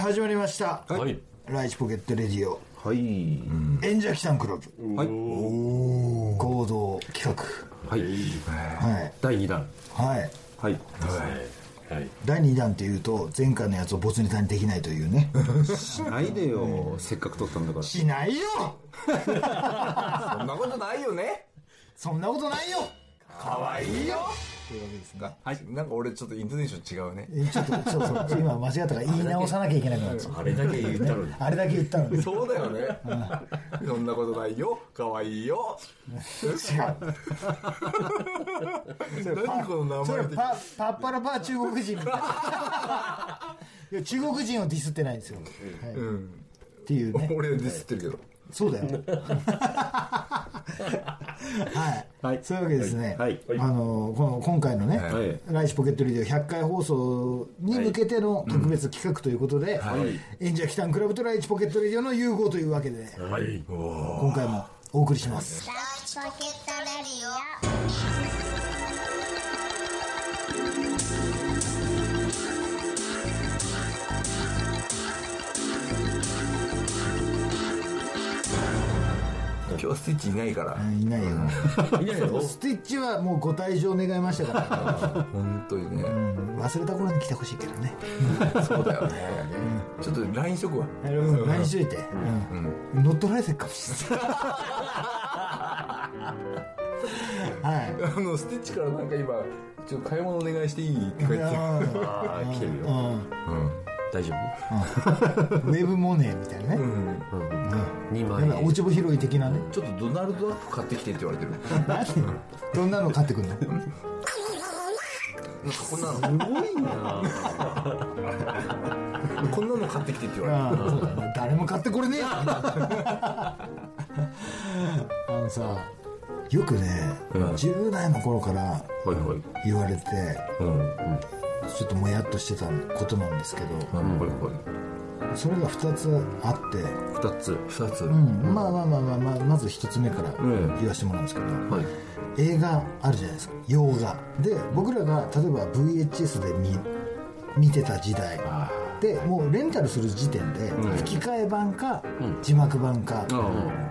始まりました。はい。ライチポケットレディオ、はい。演者キタンクラブ、はい。合同企はい。画。はい。第2弾。はい。はい。第2弾っていうと、前回のやつをボツネタにできないというね。しないでよ。せっかく撮ったんだから。しないよ そんなことないよねそんなことないよかわいいよというわけですね。はい。なんか俺ちょっとイントネーション違うね。えちょっと、そうそう、今間違ったから言い直さなきゃいけなくなっちゃう。あれだけ言ったのに。あれだけ言ったのに。そうだよね。そんなことないよ。かわいいよ。違う。何この名前的それパパッパラパー中国人みたい。ないや中国人をディスってないんですよ、はい。っていうね。俺ディスってるけど。そうだよ はい、はい。そういうわけですね、はい。あのこの今回のね、はい。ライチポケットリディオ100回放送に向けての特別企画ということで、演者キタンクラブとライチポケットレディオの融合というわけで、はい。今回もお送りします。ライチポケットレディオ今日スティッチいないから。いないよ。いないの？スティッチはもうご退場願いましたから、本当にね。忘れた頃に来てほしいけどね。そうだよね。ちょっと LINE しとくわ。うん。何しといて、うん。乗っ取られてるかもしれないはい。あのスティッチからなんか今ちょっと買い物お願いしていいって書いてあああ、来てるよ。大丈ウェブモネーみたいなね、るうん。夫 ?2 万円。落ち穂拾い的なね。ちょっとドナルドアップ買ってきてって言われてる。何どんなの買ってくんの？なんかこんなの。すごいな。こんなの買ってきてって言われてああそうだね誰も買ってこれねえ。よあのさよくね、10代の頃からはいはい。言われて。うん。うん。ちょっともやっとしてたことなんですけど、うんこれこれそれが2つあって。二つ。二つ。うん、まあまあまあまあ、まあ、まず一つ目からん言わせてもらうんですけど、はい。映画あるじゃないですか。洋画。で僕らが例えば VHS で見見てた時代。でもうレンタルする時点で吹き替え版か字幕版か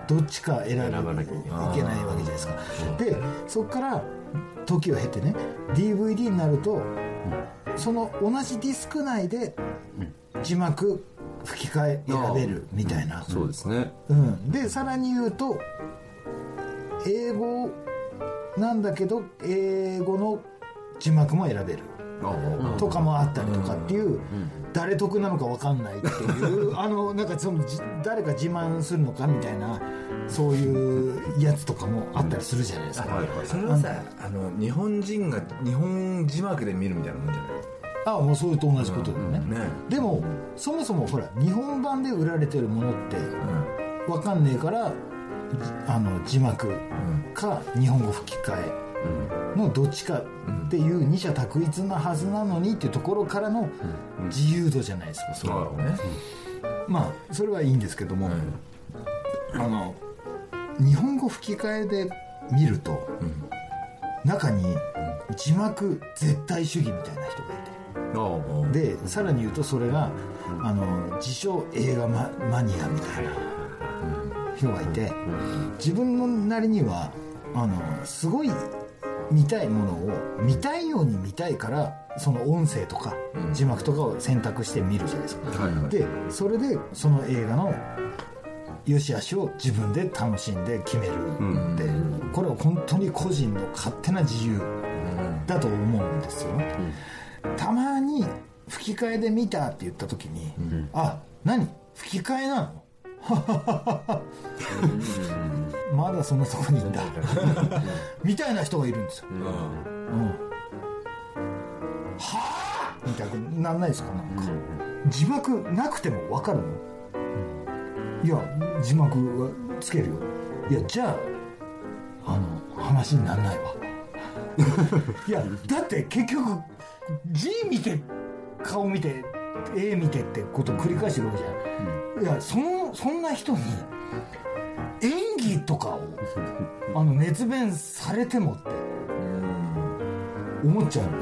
どっちか選ば選ばなきゃいけない。わけじゃないですか。でそこから時を経てね DVD になるとその同じディスク内で字幕吹き替え選べるみたいな。そうですね。うん、でさらに言うと英語なんだけど英語の字幕も選べるとかもあったりとかっていう、誰得なのか分かんないっていう あのなんかそのじ誰か自慢するのかみたいなそういうやつとかもあったりするじゃないですか、それはさあの日本人が日本字幕で見るみたいなもんじゃない？ああもうそれと同じことだよね,、ね。でもそもそもほら日本版で売られてるものって分かんねえからあの字幕か日本語吹き替えのどっちかっていう二者択一なはずなのにっていうところからの自由度じゃないですか、それはね。まあそれはいいんですけども、あの日本語吹き替えで見ると、中に字幕絶対主義みたいな人がいて。でさらに言うとそれが、あの自称映画ママニアみたいな人がいて、自分のなりにはあのすごい見たいものを見たいように見たいからその音声とか字幕とかを選択して見るじゃないですか、はいはい。でそれでその映画の良し悪しを自分で楽しんで決めるって、これは本当に個人の勝手な自由だと思うんですよ、たまに吹き替えで見たって言った時に「あ何？吹き替えなの?」まだそんなとこにいんだ みたいな人がいるんですよ、うん。はあみたいになんないですかなんか、字幕なくても分かるの、いや字幕はつけるよ。いやじゃああの話にならないわ。いやだって結局字見て顔見て絵見てってことを繰り返してるわけじゃん、いやそのそんな人に演技とかを あの熱弁されてもって思っちゃうの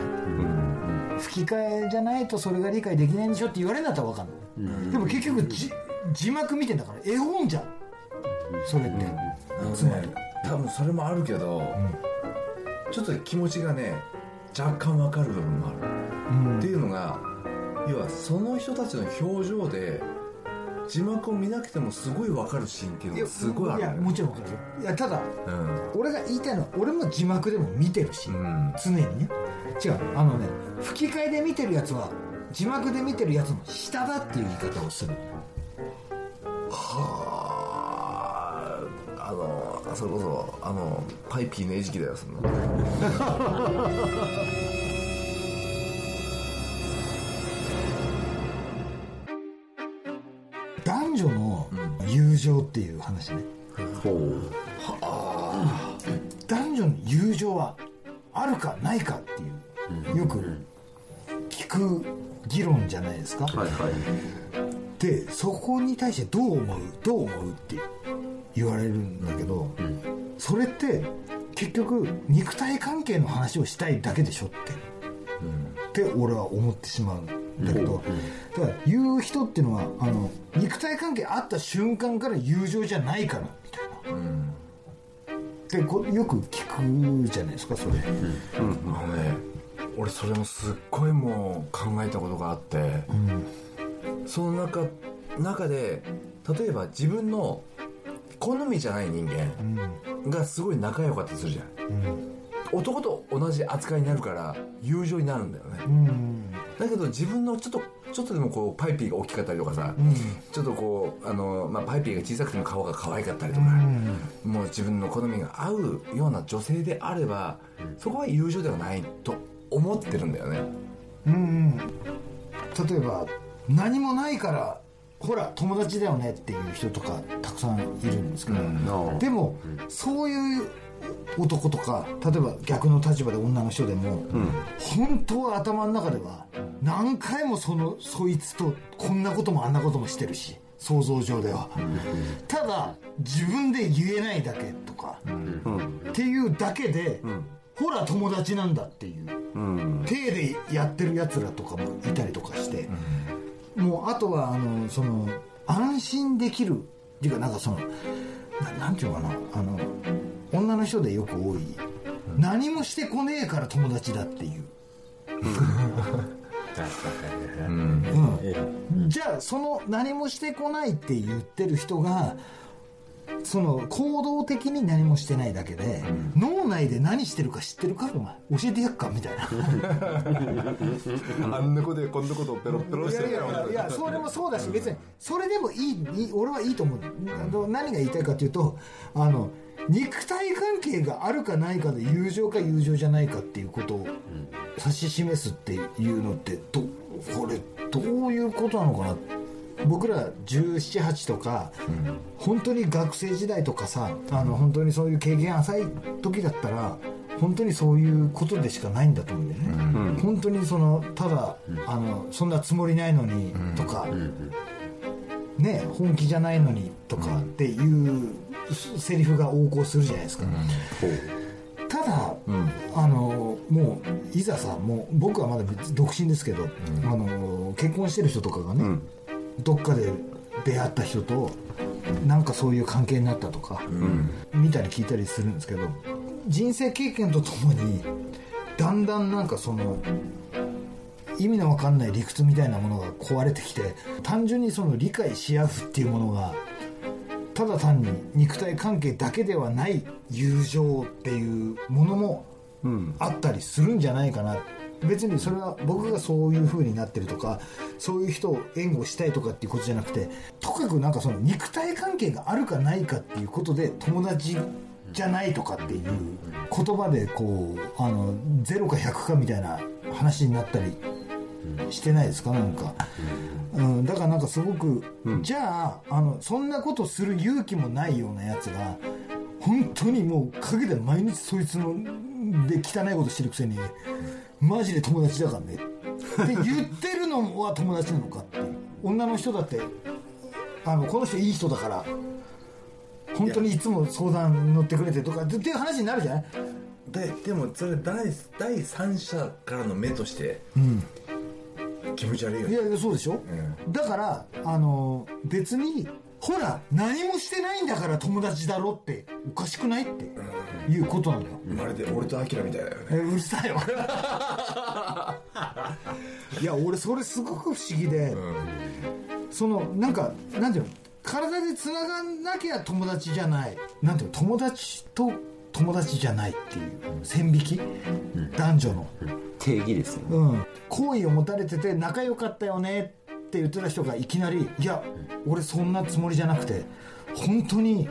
ね、吹き替えじゃないとそれが理解できないんでしょって言われるんだったら分かんない、でも結局じ字幕見てんだから絵本じゃん。それって、つまり。多分それもあるけど、ちょっと気持ちがね若干わかる部分もある、っていうのが要はその人たちの表情で字幕を見なくてもすごいわかるシーンっていうのがすごいある。いやもちろん分かる。よいやただうん。俺が言いたいのは俺も字幕でも見てるし、ん。常にね。違う。あのね吹き替えで見てるやつは字幕で見てるやつの下だっていう言い方をするはあ。あのそれこそあのパイピーの餌食だよそんな っていう話ね、ほう。男女の友情はあるかないかっていう。よく聞く議論じゃないですか、はいはい。でそこに対してどう思う？どう思う？って言われるんだけど、それって結局肉体関係の話をしたいだけでしょって、って俺は思ってしまうんだけど、だから言う人っていうのはあの肉体関係あった瞬間から友情じゃないからみたいな、でこよく聞くじゃないですかそれ、あのね俺それもすっごいもう考えたことがあって、その中中で例えば自分の好みじゃない人間がすごい仲良かったりするじゃん、男と同じ扱いになるから友情になるんだよね、だけど自分のちょっとちょっとでもこうパイピーが大きかったりとかさ、ちょっとこうあの、まあ、パイピーが小さくても顔が可愛かったりとか、もう自分の好みが合うような女性であればそこは友情ではないと思ってるんだよね。うんうん。例えば何もないからほら友達だよねっていう人とかたくさんいるんですけど、でも、そういう男とか例えば逆の立場で女の人でも、本当は頭の中では何回もそのそいつとこんなこともあんなこともしてるし想像上では、ただ自分で言えないだけとか、っていうだけで、ほら友達なんだっていう、体でやってるやつらとかもいたりとかして、もうあとはあのその安心できるっていうかなんかそのななんていうのかなあの女の人でよく多い、何もしてこねえから友達だっていう、うん。じゃあその何もしてこないって言ってる人がその行動的に何もしてないだけで、脳内で何してるか知ってるかお前教えてやっかみたいな。あんなことでこんなことをペロペロいやいやいやいやそれもそうだし別にそれでもいい俺はいいと思う。何が言いたいかというとあの肉体関係があるかないかで友情か友情じゃないかっていうことを指し示すっていうのってどこれどういうことなのかな僕ら1718とか、本当に学生時代とかさあの本当にそういう経験浅い時だったら本当にそういうことでしかないんだと思うんだよね、本当にそのただ、あのそんなつもりないのにとか、ね本気じゃないのにとかっていうセリフが横行するじゃないですか、ただ、あのもういざさもう僕はまだ別独身ですけど、あの結婚してる人とかがね、どっかで出会った人となんかそういう関係になったとか、見たり聞いたりするんですけど人生経験とともにだんだんなんかその意味のわかんない理屈みたいなものが壊れてきて単純にその理解し合うっていうものがただ単に肉体関係だけではない友情っていうものもあったりするんじゃないかな別にそれは僕がそういう風になってるとかそういう人を援護したいとかっていうことじゃなくてとかくなんかその肉体関係があるかないかっていうことで友達じゃないとかっていう言葉でこうあの0か100かみたいな話になったりしてないですか？なんか、うん、だからなんかすごく、じゃああのそんなことする勇気もないようなやつが本当にもう陰で毎日そいつので汚いことしてるくせにマジで友達だからね。って言ってるのは友達なのかっていう。女の人だってあのこの人いい人だから。本当にいつも相談乗ってくれてとかっていう話になるじゃない？ででもそれ第第三者からの目として気持ち悪いよね。いやいやそうでしょ、だからあの別にほら何もしてないんだから友達だろっておかしくないっていうことなんだよ、まるで俺とアキラみたいだよね。えうるさいわ いや俺それすごく不思議で、そのなんかなんていうの？体でつながんなきゃ友達じゃない。なんていうの？友達と友達じゃないっていう線引き、男女の、定義ですね。うん、好意を持たれてて仲良かったよねって言ってた人がいきなり「いや俺そんなつもりじゃなくて本当に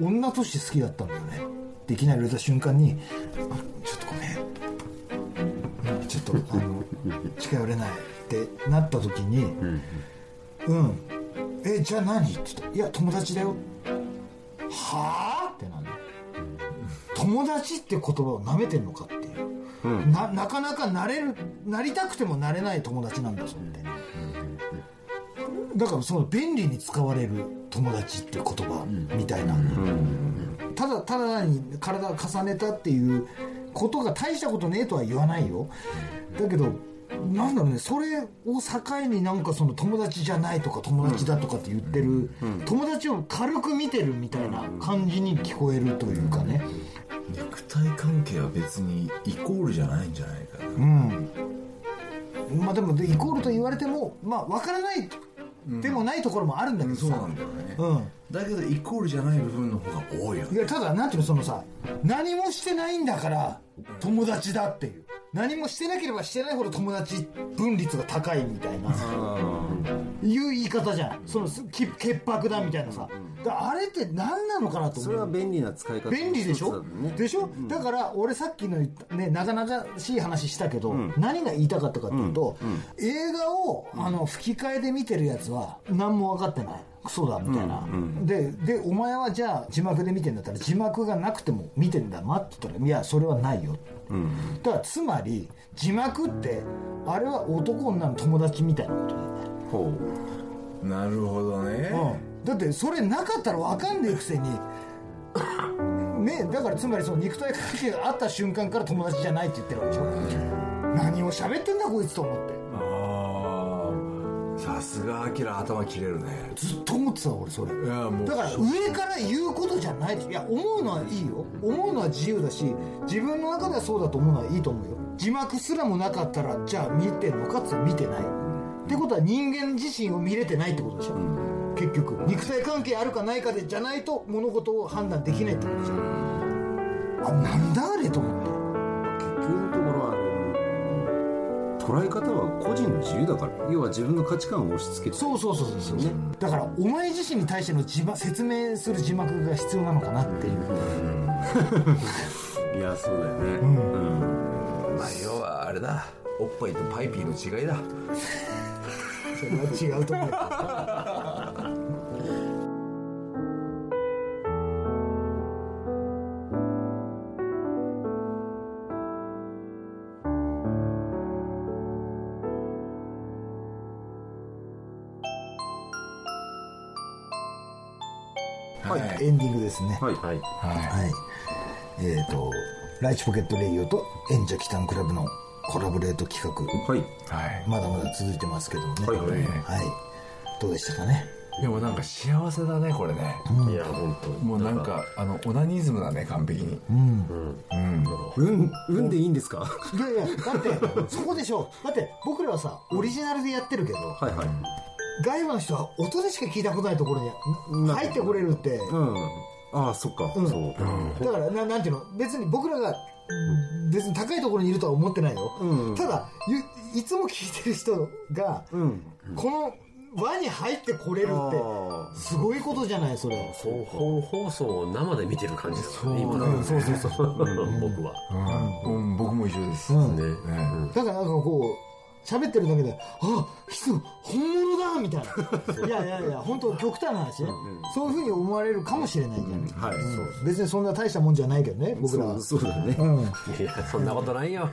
女として好きだったんだよね」っていきなり言った瞬間に「あちょっとごめん。うんちょっとあの近寄れない」ってなった時に「うん、えじゃあ何?」って言ったら「いや友達だよ」はあ？ってなんだ友達って言葉を舐めてんのかっていう、ななかなかなれるなりたくてもなれない友達なんだぞって、だからその便利に使われる友達っていう言葉みたいな、ただただに体を重ねたっていうことが大したことねえとは言わないよだけどなんだろうねそれを境になんかその友達じゃないとか友達だとかって言ってる、友達を軽く見てるみたいな感じに聞こえるというかね、肉体関係は別にイコールじゃないんじゃないかなうんまあでもでイコールと言われてもまあ分からないでもないところもあるんだけどさ、そうなんだよね、うん。だけどイコールじゃない部分の方が多いよいやただなんていうのそのさ何もしてないんだから友達だっていう何もしてなければしてないほど友達分率が高いみたいな。いう言い方じゃん。そのき潔白だみたいなさ。あれって何なのかなと思う。それは便利な使い方便利でしょ、ねでしょ、だから俺さっきのねなかなかしい話したけど、何が言いたかったかっていうと、映画をあの吹き替えで見てるやつは何も分かってないクソだみたいな、ででお前はじゃあ字幕で見てんだったら字幕がなくても見てんだなって言ったらいやそれはないよ、だからつまり字幕ってあれは男女の友達みたいなことだよね。ほなるほどね、うん、だってそれなかったら分かんねえくせに ねだからつまりその肉体関係があった瞬間から友達じゃないって言ってるわけでしょ、何を喋ってんだこいつと思って。ああさすがアキラ頭切れるね。ずっと思ってた俺それ。いやもう。だから上から言うことじゃないでしょ。いや思うのはいいよ。思うのは自由だし自分の中ではそうだと思うのはいいと思うよ。字幕すらもなかったらじゃあ見てんのかって言ったら見てない。ってことは人間自身を見れてないってことでしょ、結局。肉体関係あるかないかでじゃないと物事を判断できないってことじゃんあなんだあれと思って。う結局捉え方は個人の自由だから。要は自分の価値観を押し付けて。そうそうそうそうそう、だからお前自身に対しての字幕説明する字幕が必要なのかなっていう、いやそうだよね。うん。まあ要はあれだ。おっぱいとパイピーの違いだ。それは違うと思うですね。はい。はい。はい。えっ、と、ライチポケットレイオと演者キタンクラブのコラボレート企画、はい。はい。まだまだ続いてますけどもね。はいはいはい。どうでしたかね？でもなんか幸せだねこれね。いや本当もうなんかあのオナニズムだね完璧に。うん。運運でいいんですか？いやいや、だって、そこでしょ。だって、僕らはさ、オリジナルでやってるけど、はいはい。外部の人は音でしか聞いたことないところにな入ってこれるって、うんああそっか、うん。そう、だからな、なんていうの、別に僕らが、別に高いところにいるとは思ってないよ。うん。ただい、いつも聞いてる人が、うん。この輪に入ってこれるってあすごいことじゃないそれ。双方放送を生で見てる感じでね。今の。うんそうそうそう。僕は。うん、うん。僕も一緒です、うん。ねね。だからなんかこう喋ってるだけであ人本物だみたいな。いやいやいや本当極端な話ね。そういうふうに思われるかもしれないじゃない、別にそんな大したもんじゃないけどね僕らは。そうだね、うん。いやそんなことないよ。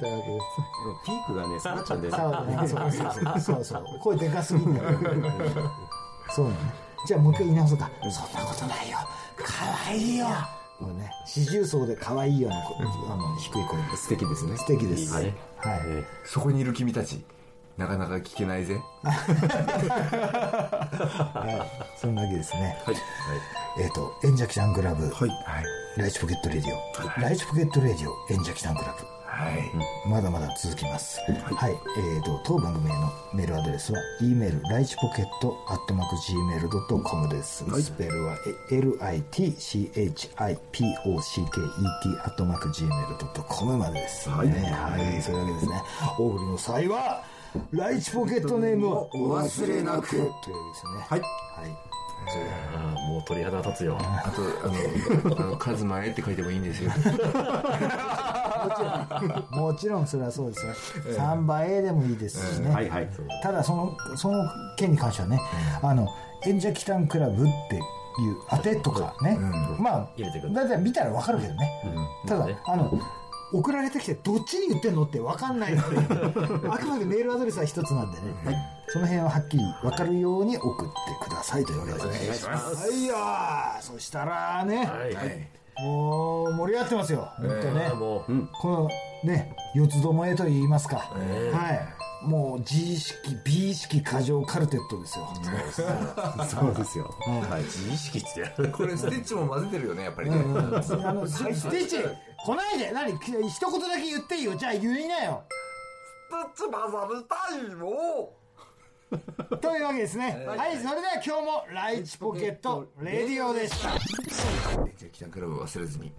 というわけでピークがね下がっちゃうんだよねそうね。そうそうそう。そう声でかすぎんだよそうねじゃあもう一回言い直そうか。そんなことないよ。可愛いよこれね四重奏で可愛いようなこあの低い声で。す素敵ですね。素敵です。いい。ねはい、えそこにいる君たちなかなか聞けないぜ。はい、そんなわけですね。はい。えっ、と演者キタンクラブ、はい。ライチポケットレディオ、ライチポケットレディオ演者キタンクラブはいまだまだ続きます。はい。えっ、と、当番組へのメールアドレスは、e メール、ライチポケット、アットマーク gmail.com です。スペルは、え litchipocket、アットマーク gmail.com までです。はい、ね。はい。そういうわけですね。お送りの際は、ライチポケットネームをお忘れなく。というわけですよね。はいはい。ああもう鳥肌立つよあとあの あのカズマへって書いてもいいんですよ もちろん。それはそうですよ。3倍 A でもいいですしね。はいはい。ただそのその件に関してはね、あの演者キタンクラブっていう当てとかね、まあだい。たい見たらわかるけどね、ただ、ね。あの送られてきてどっちに言ってんのってわかんないので あくまでメールアドレスは一つなんでね、その辺ははっきりわかるように送ってくださいというわけです。ねはいよーそしたらね、はいもう盛り上がってますよ。本当ね、あもう。このね四つどもえと言いますか、はい。もう G 式 B 式過剰カルテットですよ、そうです。よ。はい自意識って。これステッチも混ぜてるよねやっぱりね、あのステージ来ないで何一言だけ言っていいよ。じゃあ言いなよ。ステッチ混ざりたいよというわけですね。はい、それでは今日もライチポケットレディオでした。じゃあ北クラブ忘れずに